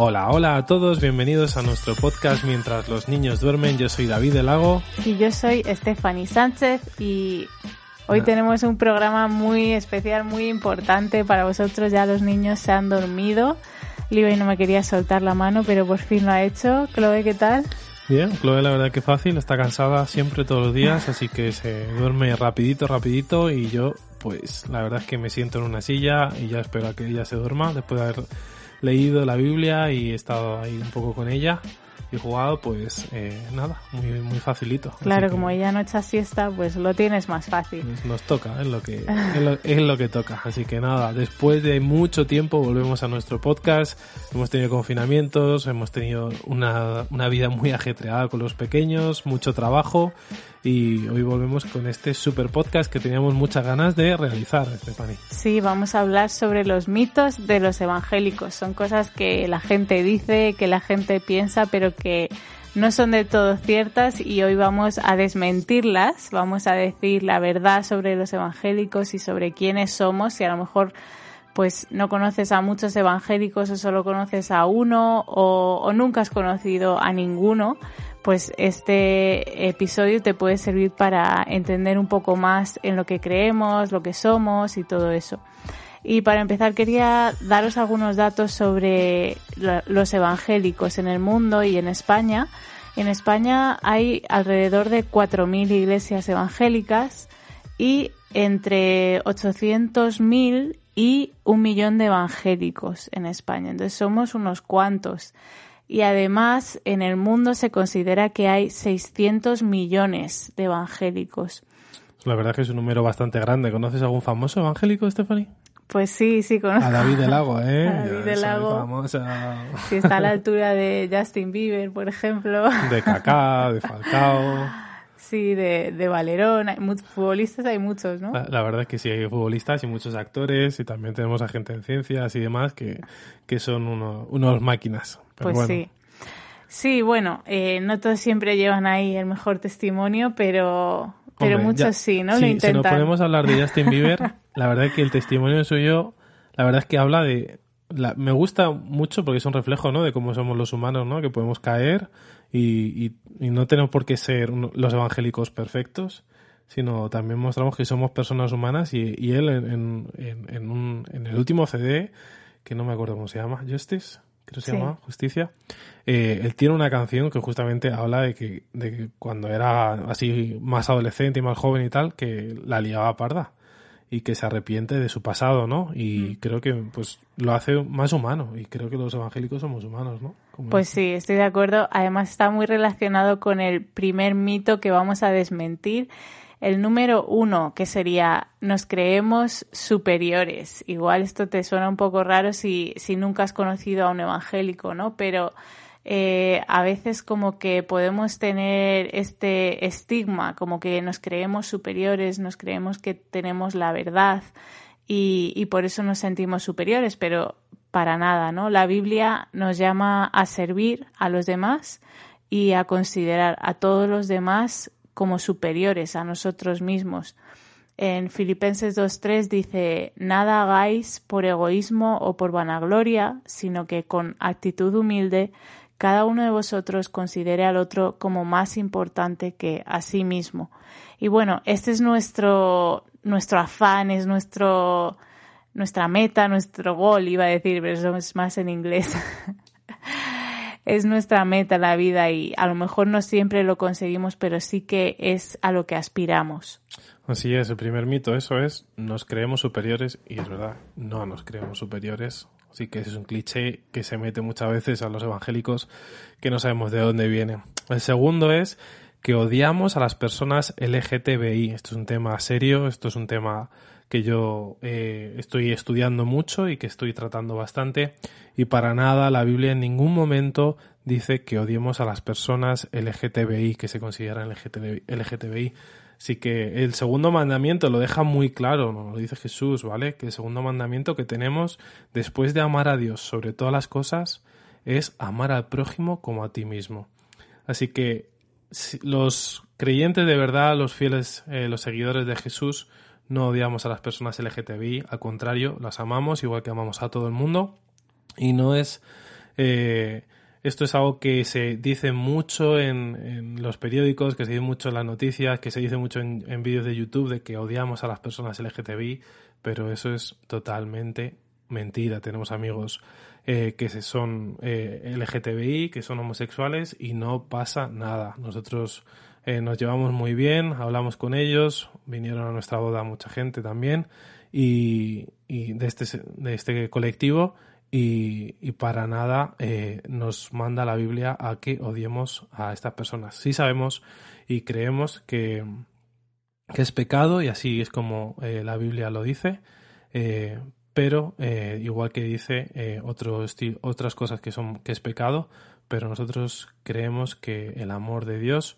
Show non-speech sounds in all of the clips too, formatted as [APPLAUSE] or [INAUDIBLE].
Hola, hola a todos, bienvenidos a nuestro podcast Mientras los niños duermen. Yo soy David del Lago. Y yo soy Stephanie Sánchez y hoy tenemos un programa muy especial, muy importante para vosotros. Ya los niños se han dormido. Libre no me quería soltar la mano, pero por fin lo ha hecho. Chloe, ¿qué tal? Bien, Chloe la verdad que fácil, está cansada siempre todos los días, así que se duerme rapidito, rapidito y yo pues la verdad es que me siento en una silla y ya espero a que ella se duerma después de haber leído la Biblia y he estado ahí un poco con ella y jugado, pues eh, nada, muy, muy facilito. Claro, como ella no echa siesta, pues lo tienes más fácil. Nos, toca, es lo, que, es lo, es, lo, que toca. Así que nada, después de mucho tiempo volvemos a nuestro podcast. Hemos tenido confinamientos, hemos tenido una, una vida muy ajetreada con los pequeños, mucho trabajo y hoy volvemos con este super podcast que teníamos muchas ganas de realizar, Stephanie. Sí, vamos a hablar sobre los mitos de los evangélicos. Son cosas que la gente dice, que la gente piensa, pero que no son de todo ciertas y hoy vamos a desmentirlas, vamos a decir la verdad sobre los evangélicos y sobre quiénes somos y a lo mejor pues no conoces a muchos evangélicos o solo conoces a uno o, o nunca has conocido a ninguno pues este episodio te puede servir para entender un poco más en lo que creemos, lo que somos y todo eso. Y para empezar quería daros algunos datos sobre los evangélicos en el mundo y en España. En España hay alrededor de 4.000 iglesias evangélicas y entre 800.000 y un millón de evangélicos en España. Entonces somos unos cuantos y además en el mundo se considera que hay 600 millones de evangélicos. La verdad es que es un número bastante grande. ¿Conoces algún famoso evangélico, Stephanie? Pues sí, sí conozco. A David del Lago, ¿eh? [LAUGHS] A David del Lago. Sí, está a la altura de Justin Bieber, por ejemplo. De Kaká, de Falcao. [LAUGHS] Sí, de, de Valerón. Hay, futbolistas hay muchos, ¿no? La, la, verdad es que sí, hay futbolistas y muchos actores y también tenemos a gente en ciencias y demás que, que son uno, unos máquinas. Pero pues bueno. sí. Sí, bueno, eh, no todos siempre llevan ahí el mejor testimonio, pero, pero Hombre, muchos ya- sí, ¿no? sí, Lo Si intentan. nos ponemos a hablar de Justin Bieber, [LAUGHS] la verdad es que el testimonio suyo, la verdad es que habla de... la- me gusta mucho porque es un reflejo, ¿no? De cómo somos los humanos, ¿no? Que podemos caer y, y- y no tenemos por qué ser los evangélicos perfectos, sino también mostramos que somos personas humanas y, y él en, en, en- en un- en el último CD, que no me acuerdo cómo se llama, Justice, creo que se Sí. llama, Justicia, eh, él tiene una canción que justamente habla de que, de que cuando era así más adolescente y más joven y tal, que la liaba parda y que se arrepiente de su pasado, ¿no? Y creo que pues lo hace más humano y creo que los evangélicos somos humanos, ¿no? Como Pues sí, estoy de acuerdo. Además está muy relacionado con el primer mito que vamos a desmentir. El número uno, que sería nos creemos superiores. Igual esto te suena un poco raro si, si nunca has conocido a un evangélico, ¿no? Pero eh, a veces como que podemos tener este estigma, como que nos creemos superiores, nos creemos que tenemos la verdad y, y por eso nos sentimos superiores, pero para nada, ¿no? La Biblia nos llama a servir a los demás y a considerar a todos los demás como superiores a nosotros mismos. En Filipenses 2.3 dice, nada hagáis por egoísmo o por vanagloria, sino que con actitud humilde cada uno de vosotros considere al otro como más importante que a sí mismo. Y bueno, este es nuestro, nuestro afán, es nuestro, nuestra meta, nuestro gol, iba a decir, pero eso es más en inglés. [LAUGHS] es nuestra meta la vida y a lo mejor no siempre lo conseguimos, pero sí que es a lo que aspiramos. Así es, el primer mito, eso es, nos creemos superiores y es verdad, no nos creemos superiores. Así que ese es un cliché que se mete muchas veces a los evangélicos que no sabemos de dónde viene. El segundo es que odiamos a las personas LGTBI. Esto es un tema serio, esto es un tema que yo eh, estoy estudiando mucho y que estoy tratando bastante. Y para nada la Biblia en ningún momento dice que odiemos a las personas LGTBI, que se consideran LGTBI. Así que el segundo mandamiento lo deja muy claro, nos lo dice Jesús, ¿vale? Que el segundo mandamiento que tenemos después de amar a Dios sobre todas las cosas es amar al prójimo como a ti mismo. Así que los creyentes de verdad, los fieles, eh, los seguidores de Jesús, no odiamos a las personas LGTBI, al contrario, las amamos igual que amamos a todo el mundo. Y no es... Eh, esto es algo que se dice mucho en, los periódicos, que se dice mucho en las noticias, que se dice mucho en, vídeos de YouTube de que odiamos a las personas LGTBI, pero eso es totalmente mentira. Tenemos amigos eh, que son eh, LGTBI, que son homosexuales y no pasa nada. Nosotros eh, nos llevamos muy bien, hablamos con ellos, vinieron a nuestra boda mucha gente también y, de, este, de este colectivo y, para nada nos manda la Biblia a que odiemos a estas personas. Sí sabemos y creemos que, que es pecado y así es como la Biblia lo dice, pero eh, igual que dice eh, otras cosas que son que es pecado, pero nosotros creemos que el amor de Dios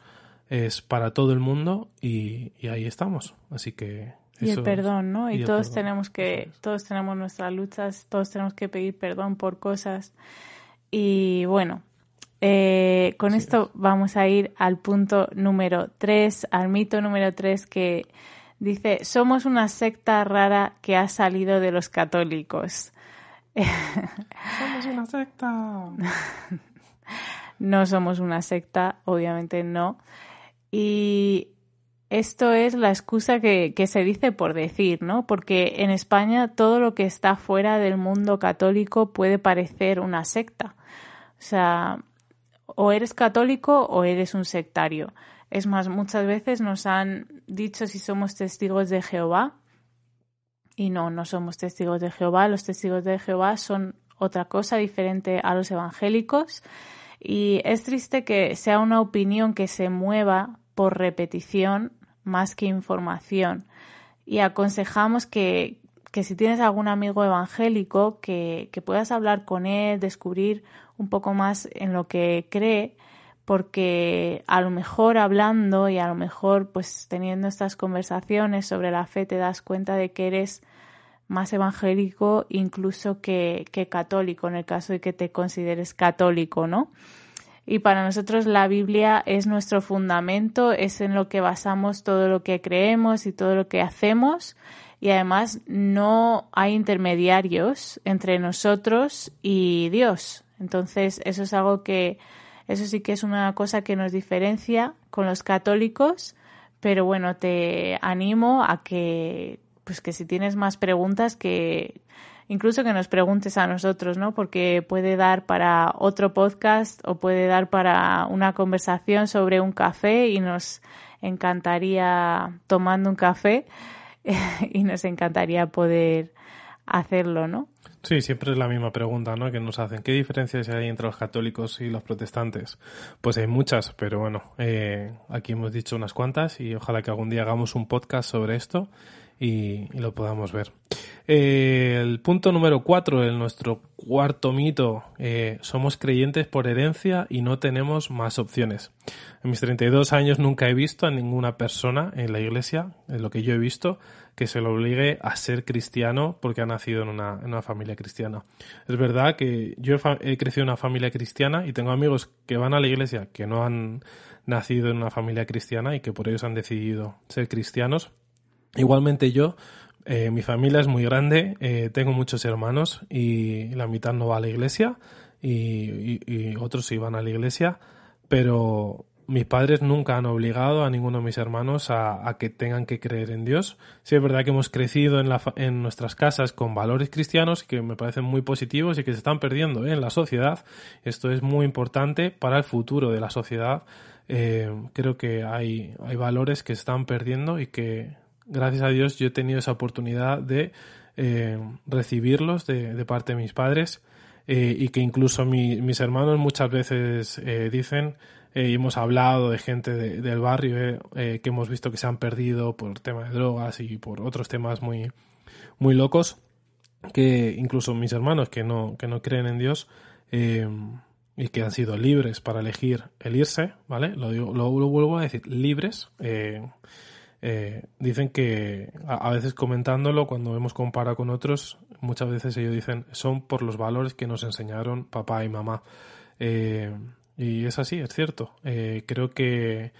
es para todo el mundo y, ahí estamos. Así que y el perdón, ¿no? Y, todos tenemos que, todos tenemos nuestras luchas, todos tenemos que pedir perdón por cosas. Y bueno, eh, con esto vamos a ir al punto número 3, al mito número 3 que Dice, somos una secta rara que ha salido de los católicos. [LAUGHS] Somos una secta. no somos una secta, obviamente no. Y esto es la excusa que, que, se dice por decir, ¿no? Porque en España todo lo que está fuera del mundo católico puede parecer una secta. O sea, o eres católico o eres un sectario. Es más, muchas veces nos han dicho si somos testigos de Jehová y no, no somos testigos de Jehová. Los testigos de Jehová son otra cosa diferente a los evangélicos y es triste que sea una opinión que se mueva por repetición más que información. Y aconsejamos que, que si tienes algún amigo evangélico, que, que puedas hablar con él, descubrir un poco más en lo que cree porque a lo mejor hablando y a lo mejor pues teniendo estas conversaciones sobre la fe te das cuenta de que eres más evangélico incluso que, católico, en el caso de que te consideres católico, ¿no? Y para nosotros la Biblia es nuestro fundamento, es en lo que basamos todo lo que creemos y todo lo que hacemos. Y además no hay intermediarios entre nosotros y Dios. Entonces eso es algo que eso sí que es una cosa que nos diferencia con los católicos, pero bueno, te animo a que, pues que si tienes más preguntas, que incluso que nos preguntes a nosotros, ¿no? Porque puede dar para otro podcast o puede dar para una conversación sobre un café y nos encantaría tomando un café [LAUGHS] y nos encantaría poder hacerlo, ¿no? Sí, siempre es la misma pregunta, ¿no? Que nos hacen. ¿Qué diferencias hay entre los católicos y los protestantes? Pues hay muchas, pero bueno, eh, aquí hemos dicho unas cuantas y ojalá que algún día hagamos un podcast sobre esto y, lo podamos ver. Eh, el punto número cuatro, en nuestro cuarto mito, eh, somos creyentes por herencia y no tenemos más opciones. En mis 32 años nunca he visto a ninguna persona en la iglesia, en lo que yo he visto, que se lo obligue a ser cristiano porque ha nacido en una, familia cristiana. Es verdad que yo he, he, crecido en una familia cristiana y tengo amigos que van a la iglesia que no han nacido en una familia cristiana y que por ellos han decidido ser cristianos Igualmente yo, eh, mi familia es muy grande, eh, tengo muchos hermanos y la mitad no va a la iglesia y, otros sí van a la iglesia, pero mis padres nunca han obligado a ninguno de mis hermanos a, que tengan que creer en Dios. Sí es verdad que hemos crecido en, nuestras casas con valores cristianos que me parecen muy positivos y que se están perdiendo en la sociedad. Esto es muy importante para el futuro de la sociedad. Eh, creo que hay, hay valores que se están perdiendo y que gracias a Dios yo he tenido esa oportunidad de eh, recibirlos de, parte de mis padres eh, y que incluso mis hermanos muchas veces eh, dicen y hemos hablado de gente del barrio que hemos visto que se han perdido por tema de drogas y por otros temas muy, muy locos que incluso mis hermanos que no, que no creen en Dios y que han sido libres para elegir el irse, ¿vale? Lo, digo, lo, vuelvo a decir, libres. Eh, eh, dicen que a, veces comentándolo, cuando hemos comparado con otros, muchas veces ellos dicen son por los valores que nos enseñaron papá y mamá. y es así, es cierto. creo que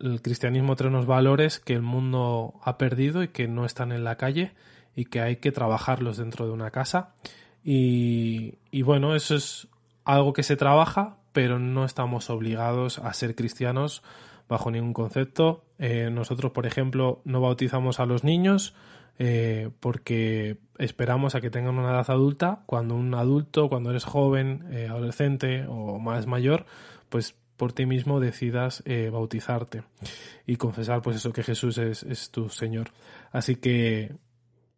el cristianismo trae unos valores que el mundo ha perdido y que no están en la calle y que hay que trabajarlos dentro de una casa. Y, bueno, eso es algo que se trabaja, pero no estamos obligados a ser cristianos bajo ningún concepto. Eh, nosotros, por ejemplo, no bautizamos a los niños eh, porque esperamos a que tengan una edad adulta. Cuando un adulto, cuando eres joven, eh, adolescente o más mayor, pues por ti mismo decidas bautizarte y confesar pues eso que Jesús es, es tu Señor. Así que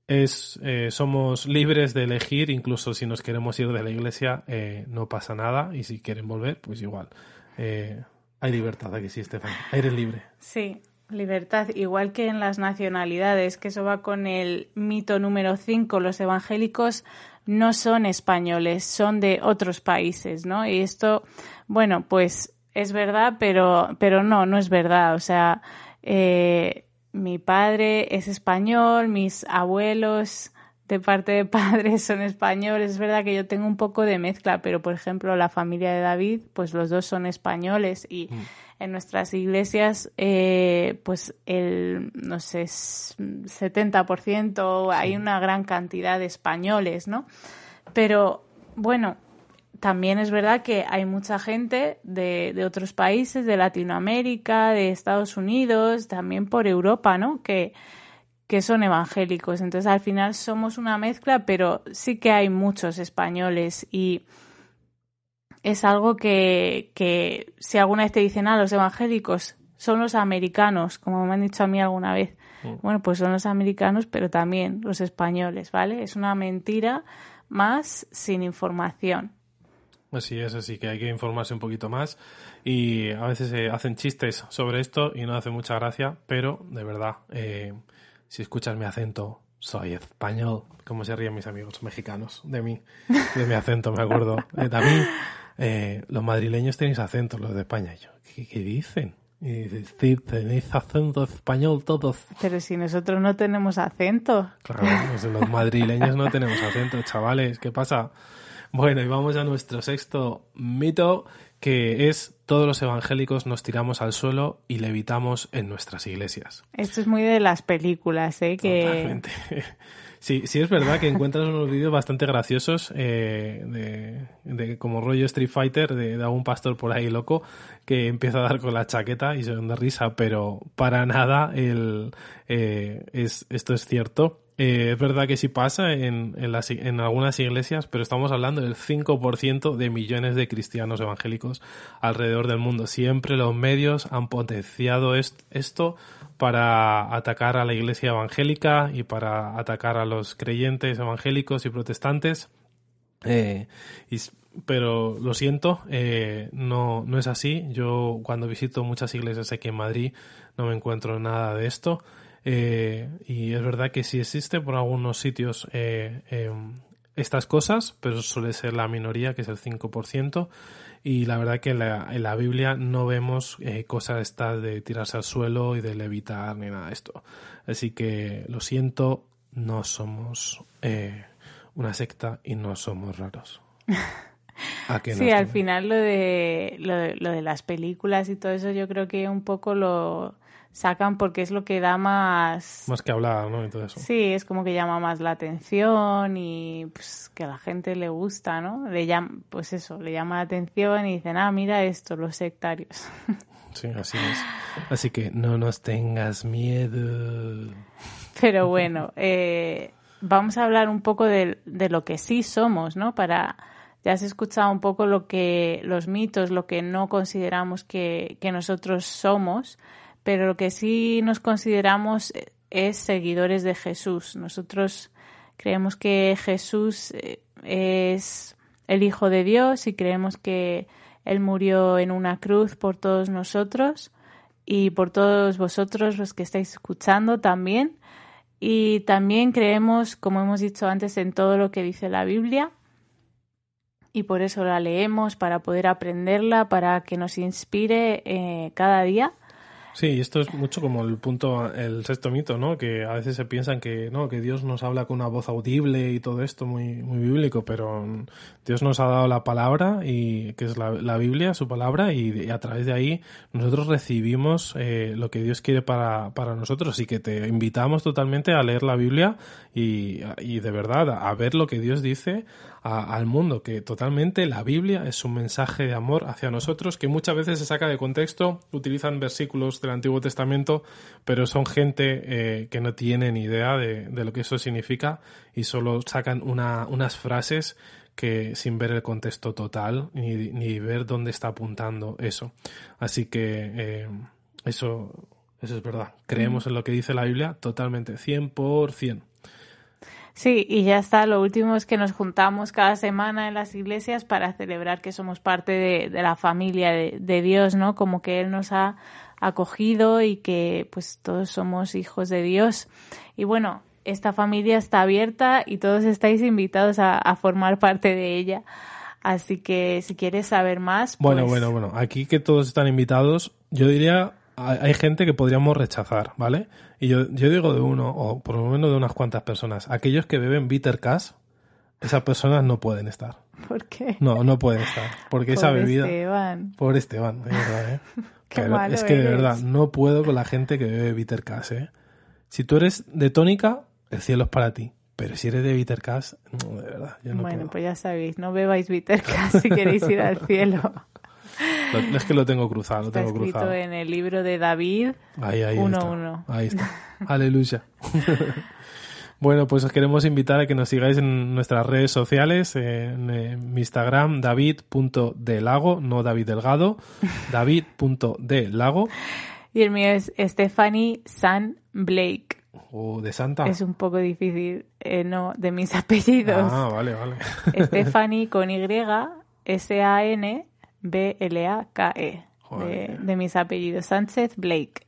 es, eh, somos libres de elegir, incluso si nos queremos ir de la iglesia, eh, no pasa nada, y si quieren volver, pues igual. Eh, hay libertad, aquí sí, Estefan. Eres libre. Sí, libertad, igual que en las nacionalidades, que eso va con el mito número 5, los evangélicos no son españoles, son de otros países, ¿no? Y esto, bueno, pues es verdad, pero, pero no, no es verdad. O sea, eh, mi padre es español, mis abuelos de parte de padres son españoles. Es verdad que yo tengo un poco de mezcla, pero por ejemplo la familia de David, pues los dos son españoles y mm. en nuestras iglesias, eh, pues el, no sé, 70% hay una gran cantidad de españoles, ¿no? Pero bueno, también es verdad que hay mucha gente de, de, otros países, de Latinoamérica, de Estados Unidos, también por Europa, ¿no? Que, que son evangélicos. Entonces, al final somos una mezcla, pero sí que hay muchos españoles y es algo que, que si alguna vez te dicen, ah, los evangélicos son los americanos, como me han dicho a mí alguna vez. Mm. Bueno, pues son los americanos, pero también los españoles, ¿vale? Es una mentira más sin información. Así es, así que hay que informarse un poquito más y a veces se hacen chistes sobre esto y no hace mucha gracia, pero de verdad, eh, si escuchas mi acento, soy español, como se ríen mis amigos mexicanos de mí, de mi acento, me acuerdo. Eh, también eh, los madrileños tenéis acento, los de España. yo, ¿qué, dicen? Y sí, tenéis acento español todos. Pero si nosotros no tenemos acento. Claro, pues los madrileños no tenemos acento, chavales. ¿Qué pasa? Bueno, y vamos a nuestro sexto mito, que es todos los evangélicos nos tiramos al suelo y levitamos en nuestras iglesias. Esto es muy de las películas, ¿eh? Que... Totalmente. [LAUGHS] Sí, sí es verdad que encuentras unos vídeos bastante graciosos eh, de, como rollo Street Fighter de, algún pastor por ahí loco que empieza a dar con la chaqueta y se da risa, pero para nada el, eh, es, esto es cierto. Eh, es verdad que sí pasa en, en, algunas iglesias, pero estamos hablando del 5% de millones de cristianos evangélicos alrededor del mundo. Siempre los medios han potenciado esto para atacar a la iglesia evangélica y para atacar a los creyentes evangélicos y protestantes. Eh, pero lo siento, eh, no, no es así. Yo cuando visito muchas iglesias aquí en Madrid no me encuentro nada de esto. Eh, y es verdad que sí existe por algunos sitios eh, em, estas cosas, pero suele ser la minoría, que es el 5%. Y la verdad que en la, Biblia no vemos eh, cosas estas de tirarse al suelo y de levitar ni nada de esto. Así que lo siento, no somos una secta y no somos raros. [LAUGHS] sí, al final lo de, lo de, lo de las películas y todo eso yo creo que un poco lo sacan porque es lo que da más... Más que hablar, ¿no? Y todo eso. Sí, es como que llama más la atención y pues que a la gente le gusta, ¿no? Le llama, pues eso, le llama la atención y dicen, ah, mira esto, los sectarios. [LAUGHS] Sí, así es. Así que no nos tengas miedo. Pero bueno, eh, vamos a hablar un poco de, de lo que sí somos, ¿no? Para ya has escuchado un poco lo que los mitos, lo que no consideramos que, que nosotros somos pero lo que sí nos consideramos es seguidores de Jesús. Nosotros creemos que Jesús eh, es el Hijo de Dios y creemos que Él murió en una cruz por todos nosotros y por todos vosotros los que estáis escuchando también. Y también creemos, como hemos dicho antes, en todo lo que dice la Biblia. Y por eso la leemos, para poder aprenderla, para que nos inspire eh, cada día. Sí, esto es mucho como el punto, el sexto mito, ¿no? Que a veces se piensan que, no, que Dios nos habla con una voz audible y todo esto muy, muy bíblico, pero Dios nos ha dado la palabra y que es la, la Biblia, su palabra, y, a través de ahí nosotros recibimos eh, lo que Dios quiere para, para nosotros y que te invitamos totalmente a leer la Biblia y, y de verdad a ver lo que Dios dice al mundo, que totalmente la Biblia es un mensaje de amor hacia nosotros que muchas veces se saca de contexto, utilizan versículos del Antiguo Testamento, pero son gente eh, que no tiene ni idea de, lo que eso significa y solo sacan una, unas frases que sin ver el contexto total ni, ni ver dónde está apuntando eso. Así que eh, eso, eso es verdad. Creemos en lo que dice la Biblia totalmente, 100%. Sí, y ya está. Lo último es que nos juntamos cada semana en las iglesias para celebrar que somos parte de, la familia de, Dios, ¿no? Como que Él nos ha acogido y que pues todos somos hijos de Dios. Y bueno, esta familia está abierta y todos estáis invitados a, formar parte de ella. Así que si quieres saber más. Bueno, pues bueno, bueno. Aquí que todos están invitados, yo diría hay gente que podríamos rechazar, ¿vale? Y yo, yo digo de uno, o por lo menos de unas cuantas personas. Aquellos que beben bitter cash, esas personas no pueden estar. ¿Por qué? No, no pueden estar. Porque esa bebida. Esteban. Pobre Esteban, de verdad, ¿eh? [LAUGHS] es que de verdad, no puedo con la gente que bebe bitter cash, ¿eh? Si tú eres de tónica, el cielo es para ti. Pero si eres de bitter cash, no, de verdad, yo no Bueno, pues ya sabéis, no bebáis bitter cash si queréis ir al cielo. [LAUGHS] es que lo tengo cruzado, lo tengo escrito en el libro de David ahí, ahí está. Ahí está. Aleluya. [LAUGHS] bueno, pues os queremos invitar a que nos sigáis en nuestras redes sociales, en, mi Instagram, david.delago, no David Delgado, [LAUGHS] david.delago. Y el mío es Stephanie San Blake. O de Santa. Es un poco difícil, eh, no, de mis [LAUGHS] apellidos. Ah, vale, vale. Stephanie con Y, S-A-N, B-L-A-K-E, de, mis apellidos, Sánchez Blake.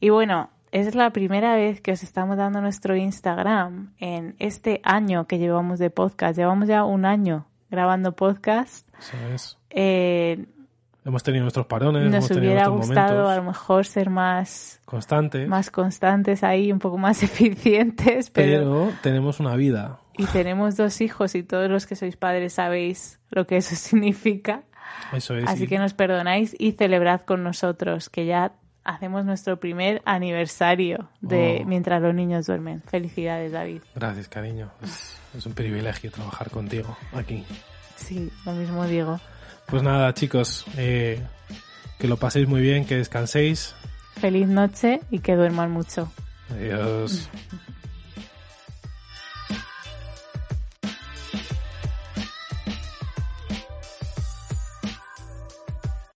Y bueno, es la primera vez que os estamos dando nuestro Instagram en este año que llevamos de podcast. Llevamos ya un año grabando podcast. Eso es. Eh, hemos tenido nuestros parones. Nos hubiera gustado a lo mejor ser más constantes. Más constantes ahí, un poco más [LAUGHS] eficientes. pero tenemos una vida. Y tenemos dos hijos y todos los que sois padres sabéis lo que eso [LAUGHS] significa. Así que nos perdonáis y celebrad con nosotros, que ya hacemos nuestro primer aniversario de oh. mientras los niños duermen. Felicidades, David. Gracias, cariño. Es, un privilegio trabajar contigo aquí. Sí, lo mismo digo. Pues nada, chicos, eh, que lo paséis muy bien, que descanséis. Feliz noche y que duerman mucho. Adiós. [LAUGHS]